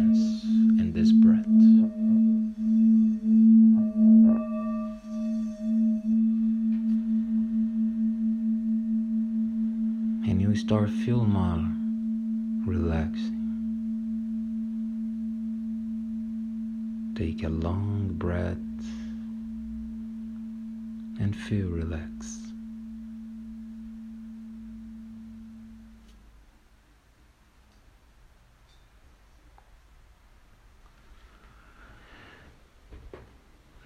conscience in this breath. And you start feel more relaxed. Take a long breath and feel relaxed.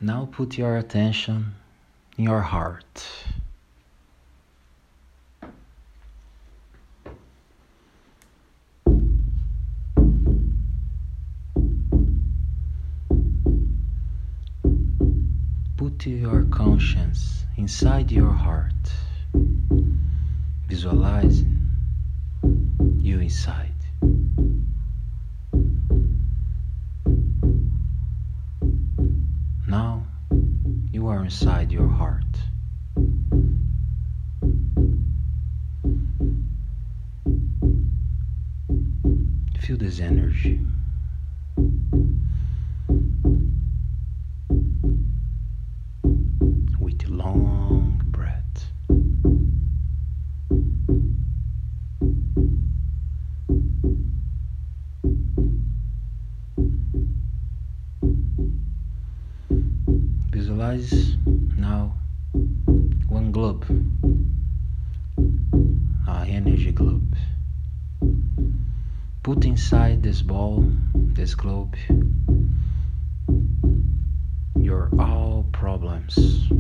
Now put your attention in your heart. Put your conscience inside your heart. Visualize you inside. This energy. Long breath. Visualize now one globe, a energy globe. Put inside this ball, this globe, your all problems,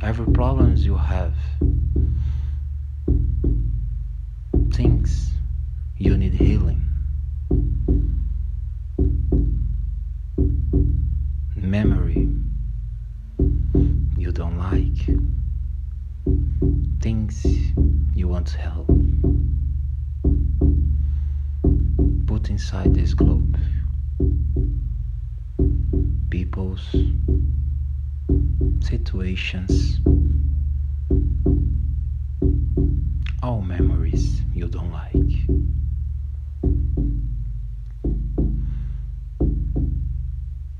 every problems you have, inside this globe people's situations, all memories you don't like.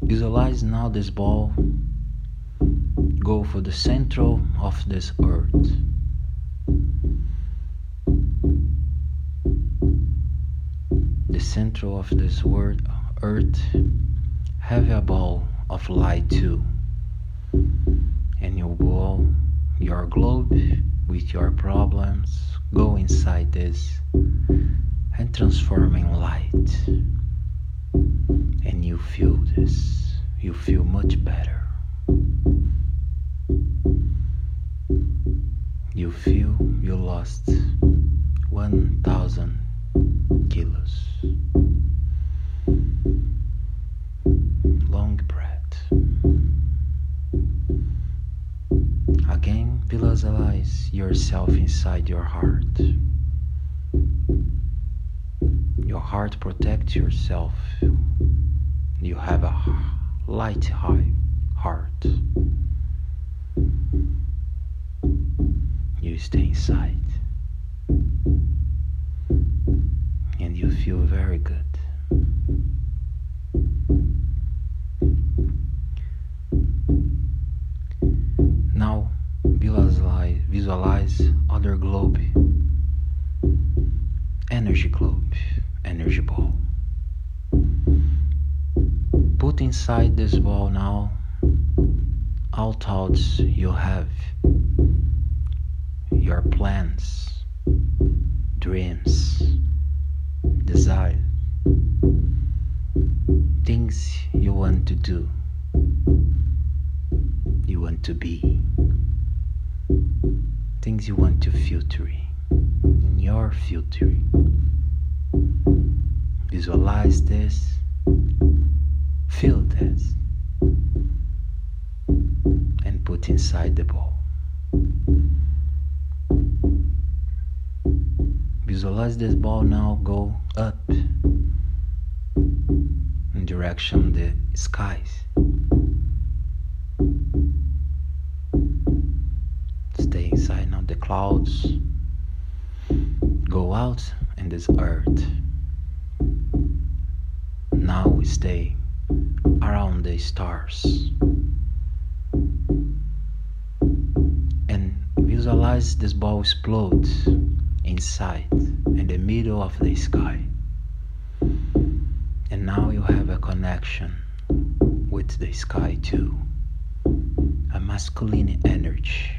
Visualize now this ball go for the central of this earth. Central of this world, earth have a ball of light too. And you ball your globe with your problems go inside this and transforming light. And you feel this. You feel much better. You feel you lost 1000 kilos. Long breath. Again, visualize yourself inside your heart. Your heart protects yourself. You have a light high heart. You stay inside you feel very good. Now visualize, visualize other globe, energy globe, energy ball. Put inside this ball now all thoughts you have, your plans, dreams, desire, things you want to do, you want to be, things you want to filter in your filter. Visualize this, feel this and put inside the ball. Visualize this ball now go up in direction the skies. Stay inside now the clouds. Go out in this earth. Now we stay around the stars. and visualize this ball explode inside, in the middle of the sky. And now you have a connection with the sky too. A masculine energy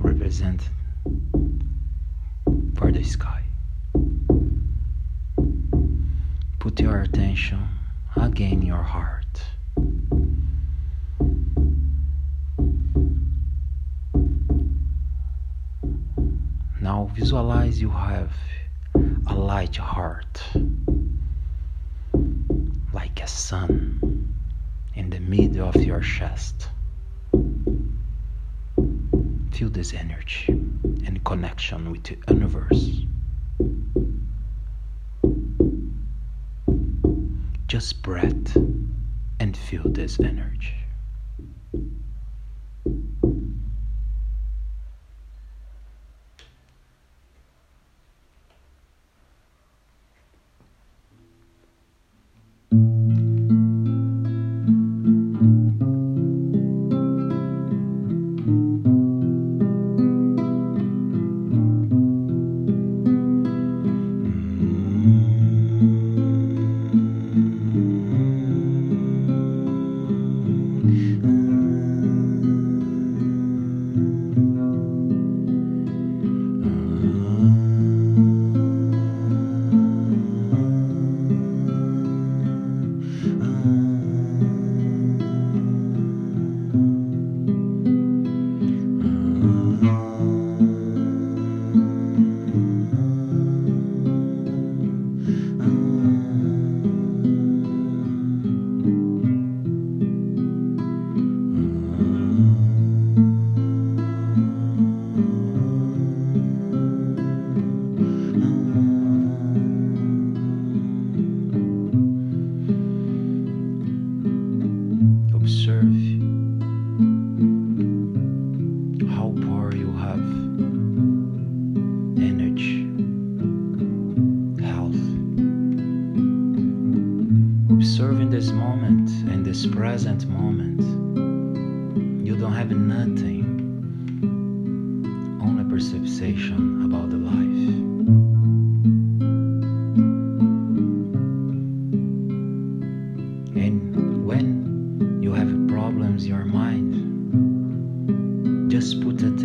represent for the sky. Put your attention again in your heart. Now visualize you have a light heart like a sun in the middle of your chest. Feel this energy and connection with the universe. Just breathe and feel this energy. Observing this moment and this present moment, you don't have nothing, only perception about the life. And when you have problems in your mind, just put attention